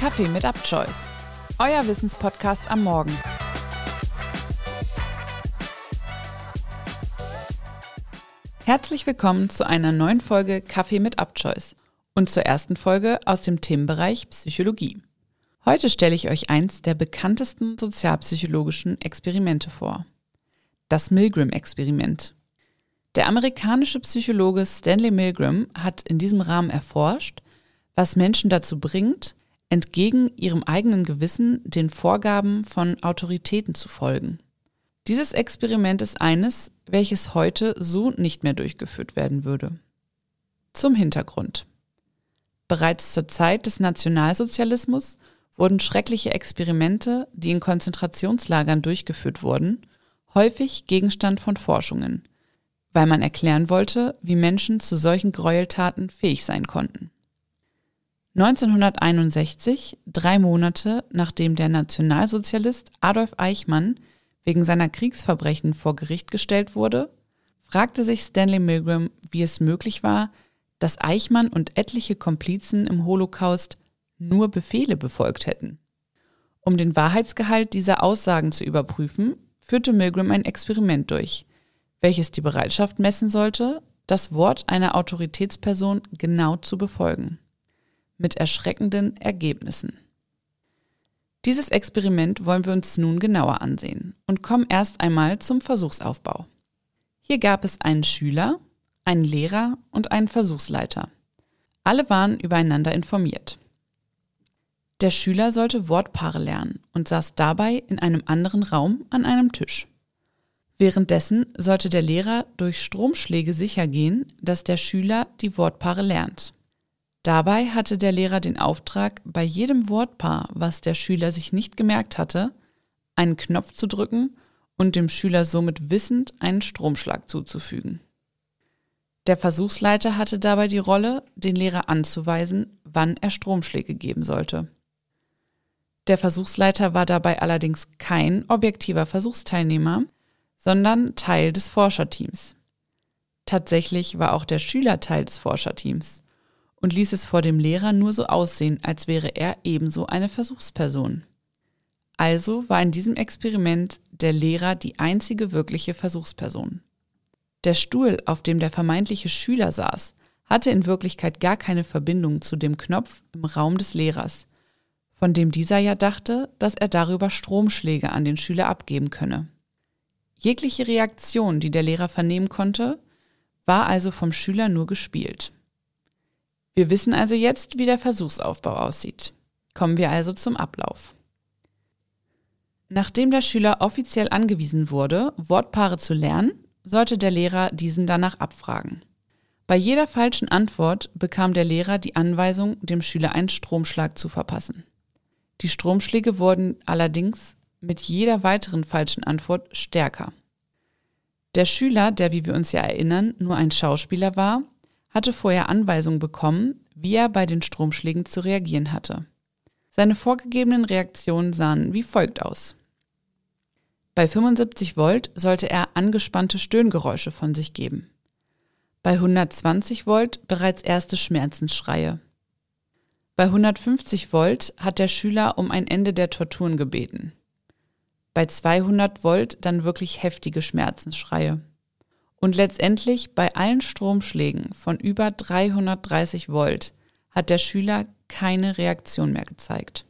Kaffee mit UpChoice, euer Wissenspodcast am Morgen. Herzlich willkommen zu einer neuen Folge Kaffee mit UpChoice und zur ersten Folge aus dem Themenbereich Psychologie. Heute stelle ich euch eins der bekanntesten sozialpsychologischen Experimente vor. Das Milgram-Experiment. Der amerikanische Psychologe Stanley Milgram hat in diesem Rahmen erforscht, was Menschen dazu bringt, entgegen ihrem eigenen Gewissen den Vorgaben von Autoritäten zu folgen. Dieses Experiment ist eines, welches heute so nicht mehr durchgeführt werden würde. Zum Hintergrund. Bereits zur Zeit des Nationalsozialismus wurden schreckliche Experimente, die in Konzentrationslagern durchgeführt wurden, häufig Gegenstand von Forschungen, weil man erklären wollte, wie Menschen zu solchen Gräueltaten fähig sein konnten. 1961, drei Monate nachdem der Nationalsozialist Adolf Eichmann wegen seiner Kriegsverbrechen vor Gericht gestellt wurde, fragte sich Stanley Milgram, wie es möglich war, dass Eichmann und etliche Komplizen im Holocaust nur Befehle befolgt hätten. Um den Wahrheitsgehalt dieser Aussagen zu überprüfen, führte Milgram ein Experiment durch, welches die Bereitschaft messen sollte, das Wort einer Autoritätsperson genau zu befolgen mit erschreckenden Ergebnissen. Dieses Experiment wollen wir uns nun genauer ansehen und kommen erst einmal zum Versuchsaufbau. Hier gab es einen Schüler, einen Lehrer und einen Versuchsleiter. Alle waren übereinander informiert. Der Schüler sollte Wortpaare lernen und saß dabei in einem anderen Raum an einem Tisch. Währenddessen sollte der Lehrer durch Stromschläge sicher gehen, dass der Schüler die Wortpaare lernt. Dabei hatte der Lehrer den Auftrag, bei jedem Wortpaar, was der Schüler sich nicht gemerkt hatte, einen Knopf zu drücken und dem Schüler somit wissend einen Stromschlag zuzufügen. Der Versuchsleiter hatte dabei die Rolle, den Lehrer anzuweisen, wann er Stromschläge geben sollte. Der Versuchsleiter war dabei allerdings kein objektiver Versuchsteilnehmer, sondern Teil des Forscherteams. Tatsächlich war auch der Schüler Teil des Forscherteams und ließ es vor dem Lehrer nur so aussehen, als wäre er ebenso eine Versuchsperson. Also war in diesem Experiment der Lehrer die einzige wirkliche Versuchsperson. Der Stuhl, auf dem der vermeintliche Schüler saß, hatte in Wirklichkeit gar keine Verbindung zu dem Knopf im Raum des Lehrers, von dem dieser ja dachte, dass er darüber Stromschläge an den Schüler abgeben könne. Jegliche Reaktion, die der Lehrer vernehmen konnte, war also vom Schüler nur gespielt. Wir wissen also jetzt, wie der Versuchsaufbau aussieht. Kommen wir also zum Ablauf. Nachdem der Schüler offiziell angewiesen wurde, Wortpaare zu lernen, sollte der Lehrer diesen danach abfragen. Bei jeder falschen Antwort bekam der Lehrer die Anweisung, dem Schüler einen Stromschlag zu verpassen. Die Stromschläge wurden allerdings mit jeder weiteren falschen Antwort stärker. Der Schüler, der, wie wir uns ja erinnern, nur ein Schauspieler war, hatte vorher Anweisungen bekommen, wie er bei den Stromschlägen zu reagieren hatte. Seine vorgegebenen Reaktionen sahen wie folgt aus. Bei 75 Volt sollte er angespannte Stöhngeräusche von sich geben. Bei 120 Volt bereits erste Schmerzensschreie. Bei 150 Volt hat der Schüler um ein Ende der Torturen gebeten. Bei 200 Volt dann wirklich heftige Schmerzensschreie. Und letztendlich bei allen Stromschlägen von über 330 Volt hat der Schüler keine Reaktion mehr gezeigt.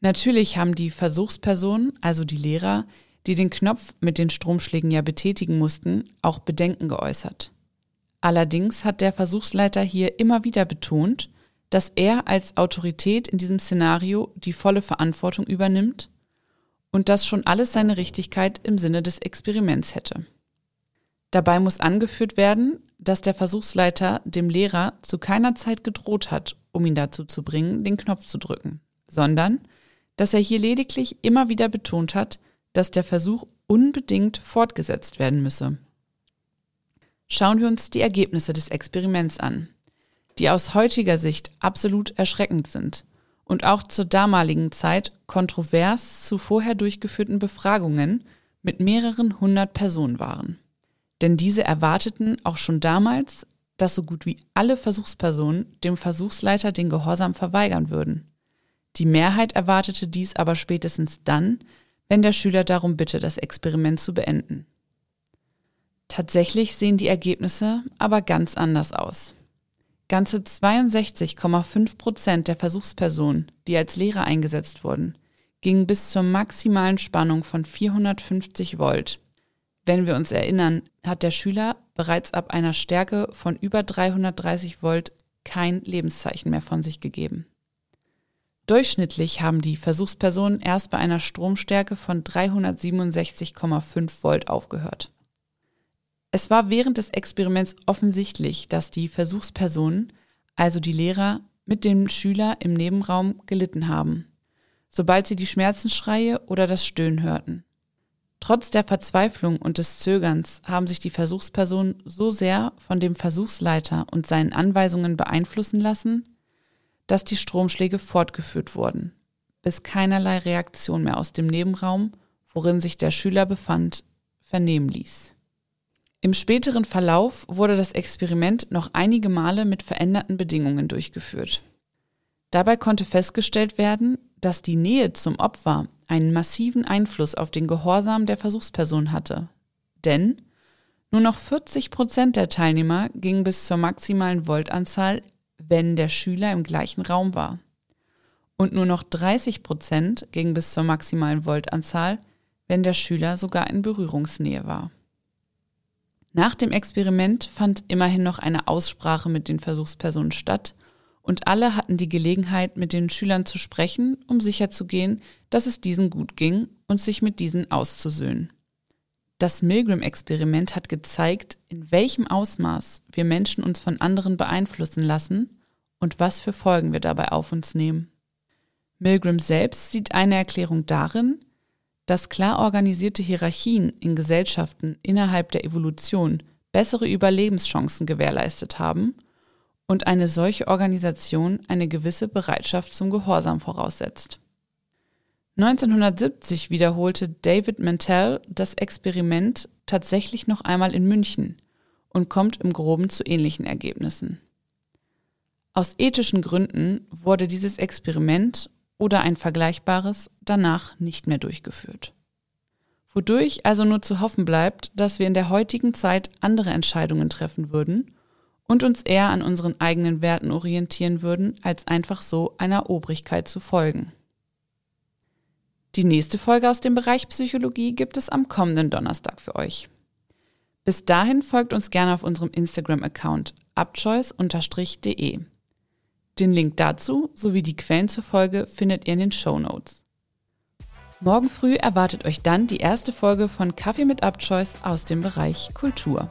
Natürlich haben die Versuchspersonen, also die Lehrer, die den Knopf mit den Stromschlägen ja betätigen mussten, auch Bedenken geäußert. Allerdings hat der Versuchsleiter hier immer wieder betont, dass er als Autorität in diesem Szenario die volle Verantwortung übernimmt und dass schon alles seine Richtigkeit im Sinne des Experiments hätte. Dabei muss angeführt werden, dass der Versuchsleiter dem Lehrer zu keiner Zeit gedroht hat, um ihn dazu zu bringen, den Knopf zu drücken, sondern dass er hier lediglich immer wieder betont hat, dass der Versuch unbedingt fortgesetzt werden müsse. Schauen wir uns die Ergebnisse des Experiments an, die aus heutiger Sicht absolut erschreckend sind und auch zur damaligen Zeit kontrovers zu vorher durchgeführten Befragungen mit mehreren hundert Personen waren. Denn diese erwarteten auch schon damals, dass so gut wie alle Versuchspersonen dem Versuchsleiter den Gehorsam verweigern würden. Die Mehrheit erwartete dies aber spätestens dann, wenn der Schüler darum bitte, das Experiment zu beenden. Tatsächlich sehen die Ergebnisse aber ganz anders aus. Ganze 62,5 Prozent der Versuchspersonen, die als Lehrer eingesetzt wurden, gingen bis zur maximalen Spannung von 450 Volt. Wenn wir uns erinnern, hat der Schüler bereits ab einer Stärke von über 330 Volt kein Lebenszeichen mehr von sich gegeben. Durchschnittlich haben die Versuchspersonen erst bei einer Stromstärke von 367,5 Volt aufgehört. Es war während des Experiments offensichtlich, dass die Versuchspersonen, also die Lehrer, mit dem Schüler im Nebenraum gelitten haben, sobald sie die Schmerzensschreie oder das Stöhnen hörten. Trotz der Verzweiflung und des Zögerns haben sich die Versuchspersonen so sehr von dem Versuchsleiter und seinen Anweisungen beeinflussen lassen, dass die Stromschläge fortgeführt wurden, bis keinerlei Reaktion mehr aus dem Nebenraum, worin sich der Schüler befand, vernehmen ließ. Im späteren Verlauf wurde das Experiment noch einige Male mit veränderten Bedingungen durchgeführt. Dabei konnte festgestellt werden, dass die Nähe zum Opfer einen massiven Einfluss auf den Gehorsam der Versuchsperson hatte. Denn nur noch 40 Prozent der Teilnehmer gingen bis zur maximalen Voltanzahl wenn der Schüler im gleichen Raum war. Und nur noch 30 Prozent gingen bis zur maximalen Voltanzahl, wenn der Schüler sogar in Berührungsnähe war. Nach dem Experiment fand immerhin noch eine Aussprache mit den Versuchspersonen statt und alle hatten die Gelegenheit, mit den Schülern zu sprechen, um sicherzugehen, dass es diesen gut ging und sich mit diesen auszusöhnen. Das Milgram-Experiment hat gezeigt, in welchem Ausmaß wir Menschen uns von anderen beeinflussen lassen und was für Folgen wir dabei auf uns nehmen. Milgram selbst sieht eine Erklärung darin, dass klar organisierte Hierarchien in Gesellschaften innerhalb der Evolution bessere Überlebenschancen gewährleistet haben und eine solche Organisation eine gewisse Bereitschaft zum Gehorsam voraussetzt. 1970 wiederholte David Mantell das Experiment tatsächlich noch einmal in München und kommt im groben zu ähnlichen Ergebnissen. Aus ethischen Gründen wurde dieses Experiment oder ein vergleichbares danach nicht mehr durchgeführt. Wodurch also nur zu hoffen bleibt, dass wir in der heutigen Zeit andere Entscheidungen treffen würden und uns eher an unseren eigenen Werten orientieren würden, als einfach so einer Obrigkeit zu folgen. Die nächste Folge aus dem Bereich Psychologie gibt es am kommenden Donnerstag für euch. Bis dahin folgt uns gerne auf unserem Instagram-Account abchoice-de. Den Link dazu sowie die Quellen zur Folge findet ihr in den Show Notes. Morgen früh erwartet euch dann die erste Folge von Kaffee mit Abchoice aus dem Bereich Kultur.